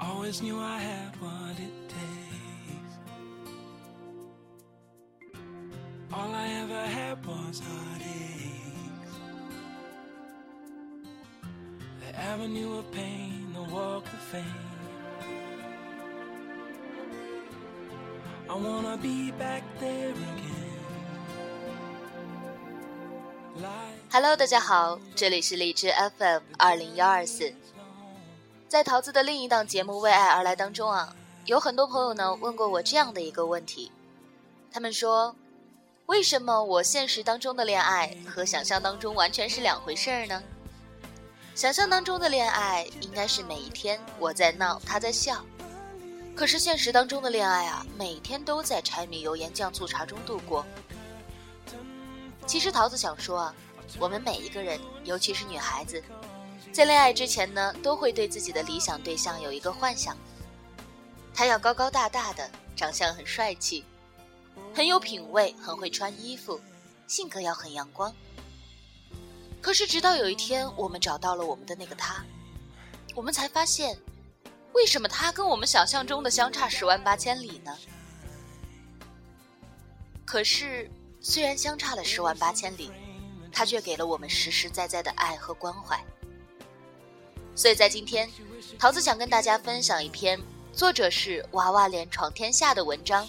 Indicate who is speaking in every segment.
Speaker 1: Always knew I had what it takes. All I ever had was heartaches. The avenue of pain, the walk of fame. I wanna be back there again. Like
Speaker 2: Hello，大家好，这里是荔枝 FM 二零幺二四。 在桃子的另一档节目《为爱而来》当中啊，有很多朋友呢问过我这样的一个问题，他们说，为什么我现实当中的恋爱和想象当中完全是两回事儿呢？想象当中的恋爱应该是每一天我在闹，他在笑，可是现实当中的恋爱啊，每天都在柴米油盐酱醋茶中度过。其实桃子想说啊，我们每一个人，尤其是女孩子，在恋爱之前呢，都会对自己的理想对象有一个幻想。他要高高大大的，长相很帅气，很有品味，很会穿衣服，性格要很阳光。可是直到有一天，我们找到了我们的那个他，我们才发现，为什么他跟我们想象中的相差十万八千里呢？可是，虽然相差了十万八千里，他却给了我们实实在在的爱和关怀。所以在今天，桃子想跟大家分享一篇作者是娃娃脸闯天下的文章。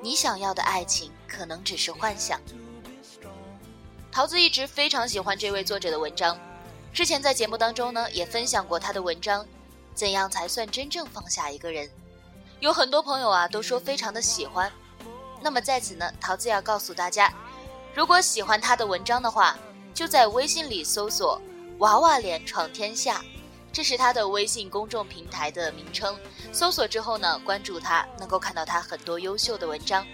Speaker 2: 你想要的爱情可能只是幻想。桃子一直非常喜欢这位作者的文章，之前在节目当中呢也分享过他的文章《怎样才算真正放下一个人》，有很多朋友啊都说非常的喜欢。那么在此呢，桃子要告诉大家，如果喜欢他的文章的话，就在微信里搜索“娃娃脸闯天下”，这是他的微信公众平台的名称。搜索之后呢，关注他，能够看到他很多优秀的文章。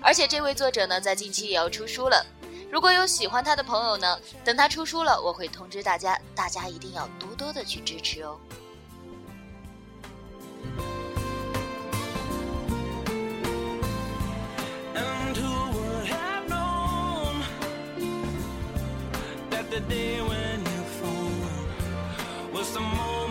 Speaker 2: 而且这位作者呢，在近期也要出书了。如果有喜欢他的朋友呢，等他出书了，我会通知大家，大家一定要多多的去支持哦。
Speaker 1: Was the moment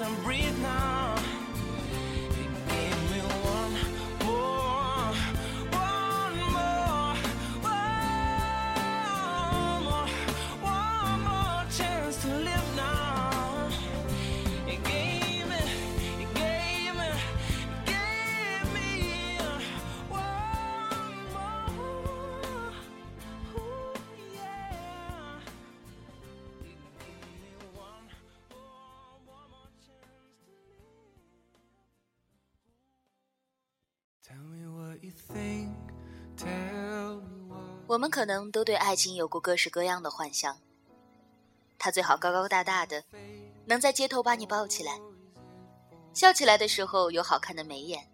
Speaker 1: and breathe now.
Speaker 2: 我们可能都对爱情有过各式各样的幻想。他最好高高大大的，能在街头把你抱起来，笑起来的时候有好看的眉眼，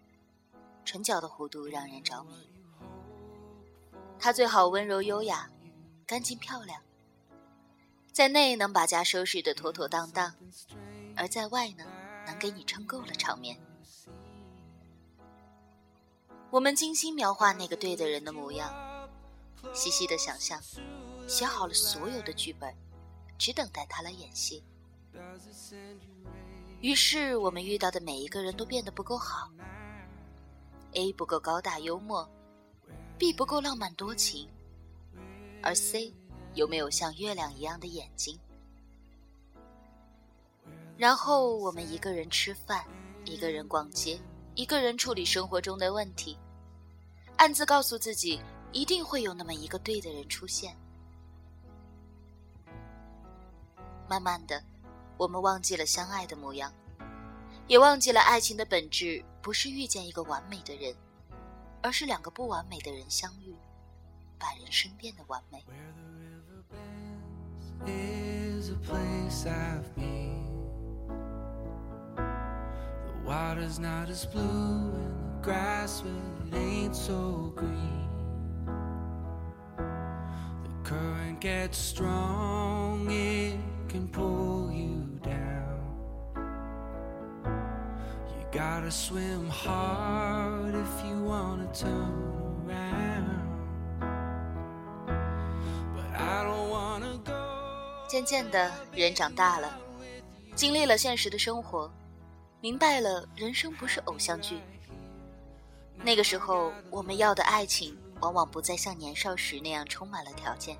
Speaker 2: 唇角的弧度让人着迷。他最好温柔优雅，干净漂亮，在内能把家收拾得妥妥当当，而在外呢，能给你撑够了场面。我们精心描画那个对的人的模样。细细的想象，写好了所有的剧本，只等待他来演戏。于是，我们遇到的每一个人都变得不够好。A 不够高大幽默，B 不够浪漫多情，而 C 有没有像月亮一样的眼睛？然后，我们一个人吃饭，一个人逛街，一个人处理生活中的问题，暗自告诉自己。一定会有那么一个对的人出现。慢慢的，我们忘记了相爱的模样，也忘记了爱情的本质不是遇见一个完美的人，而是两个不完美的人相遇，把人生变得完美。
Speaker 1: The water's not as blue and the grass well, it ain't so green. The current gets strong, it can pull you down. You gotta swim hard if you wanna turn around. But I don't wanna go.
Speaker 2: 渐渐的，人长大了，经历了现实的生活，明白了人生不是偶像剧。那个时候，我们要的爱情往往不再像年少时那样充满了条件。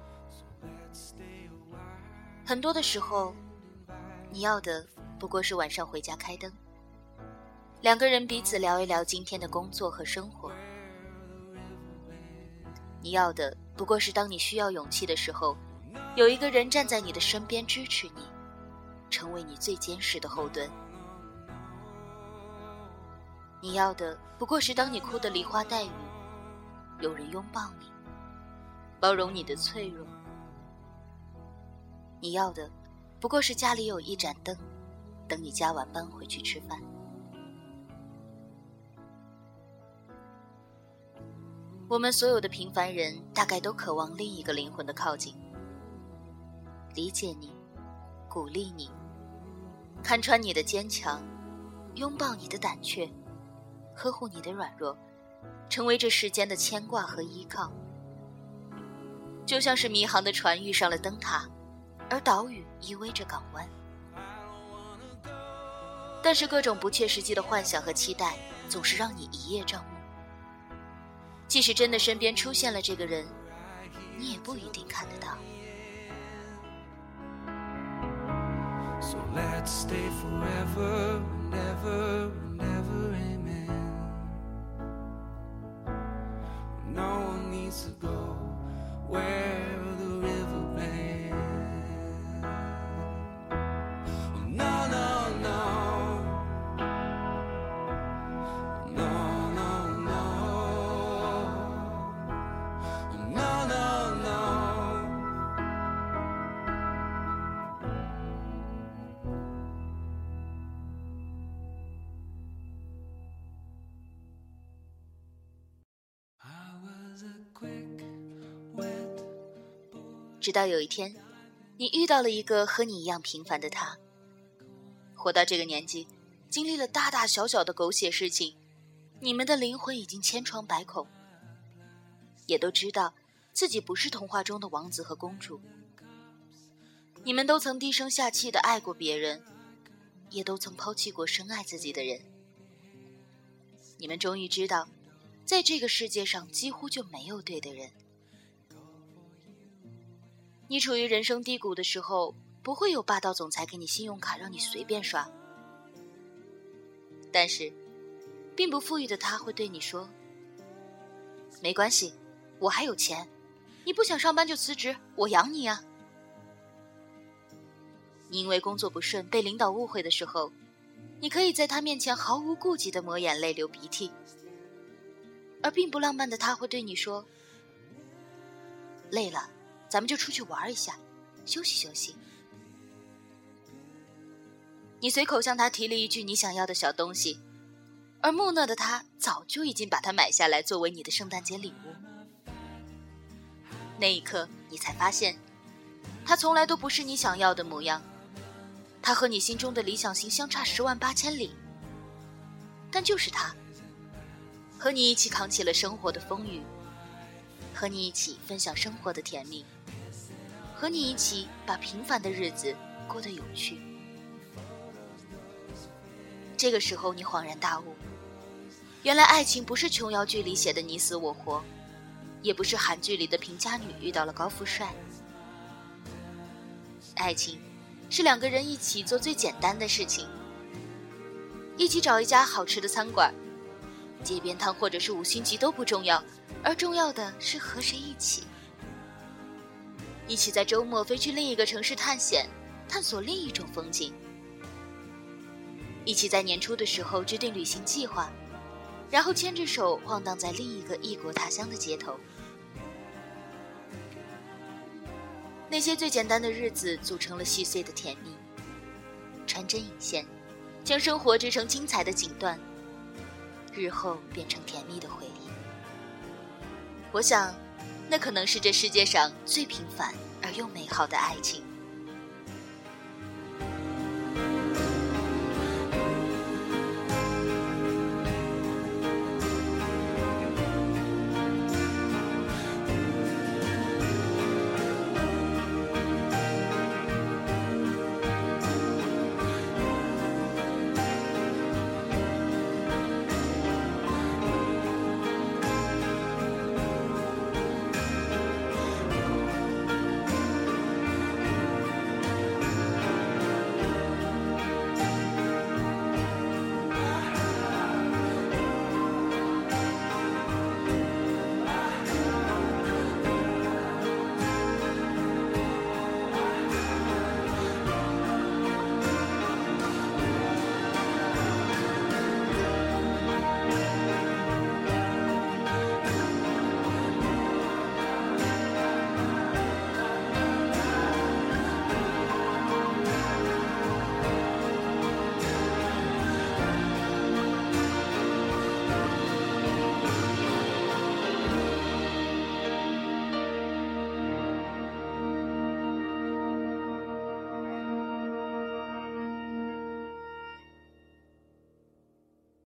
Speaker 2: 很多的时候，你要的不过是晚上回家开灯，两个人彼此聊一聊今天的工作和生活。你要的不过是当你需要勇气的时候。有一个人站在你的身边支持你，成为你最坚实的后盾。你要的不过是当你哭得梨花带雨，有人拥抱你，包容你的脆弱。你要的不过是家里有一盏灯，等你加完班回去吃饭。我们所有的平凡人，大概都渴望另一个灵魂的靠近。理解你，鼓励你，看穿你的坚强，拥抱你的胆怯，呵护你的软弱，成为这世间的牵挂和依靠。就像是迷航的船遇上了灯塔，而岛屿依偎着港湾。但是各种不切实际的幻想和期待，总是让你一叶障目。即使真的身边出现了这个人，你也不一定看得到。
Speaker 1: So let's stay forevernever
Speaker 2: 直到有一天，你遇到了一个和你一样平凡的他。活到这个年纪，经历了大大小小的狗血事情，你们的灵魂已经千疮百孔，也都知道自己不是童话中的王子和公主。你们都曾低声下气的爱过别人，也都曾抛弃过深爱自己的人。你们终于知道，在这个世界上几乎就没有对的人。你处于人生低谷的时候，不会有霸道总裁给你信用卡让你随便刷。但是，并不富裕的他会对你说：“没关系，我还有钱，你不想上班就辞职，我养你啊。”你因为工作不顺被领导误会的时候，你可以在他面前毫无顾忌的抹眼泪、流鼻涕，而并不浪漫的他会对你说：“累了。”咱们就出去玩一下，休息休息。你随口向他提了一句你想要的小东西，而木讷的他早就已经把它买下来作为你的圣诞节礼物。那一刻，你才发现，他从来都不是你想要的模样，他和你心中的理想型相差十万八千里。但就是他，和你一起扛起了生活的风雨，和你一起分享生活的甜蜜。和你一起把平凡的日子过得有趣。这个时候，你恍然大悟，原来爱情不是琼瑶剧里写的你死我活，也不是韩剧里的贫家女遇到了高富帅。爱情是两个人一起做最简单的事情，一起找一家好吃的餐馆，街边摊或者是五星级都不重要，而重要的是和谁一起。一起在周末飞去另一个城市探险，探索另一种风景。一起在年初的时候制定旅行计划，然后牵着手晃荡在另一个异国他乡的街头。那些最简单的日子组成了细碎的甜蜜，穿针引线，将生活织成精彩的锦缎，日后变成甜蜜的回忆。我想，那可能是这世界上最平凡而又美好的爱情。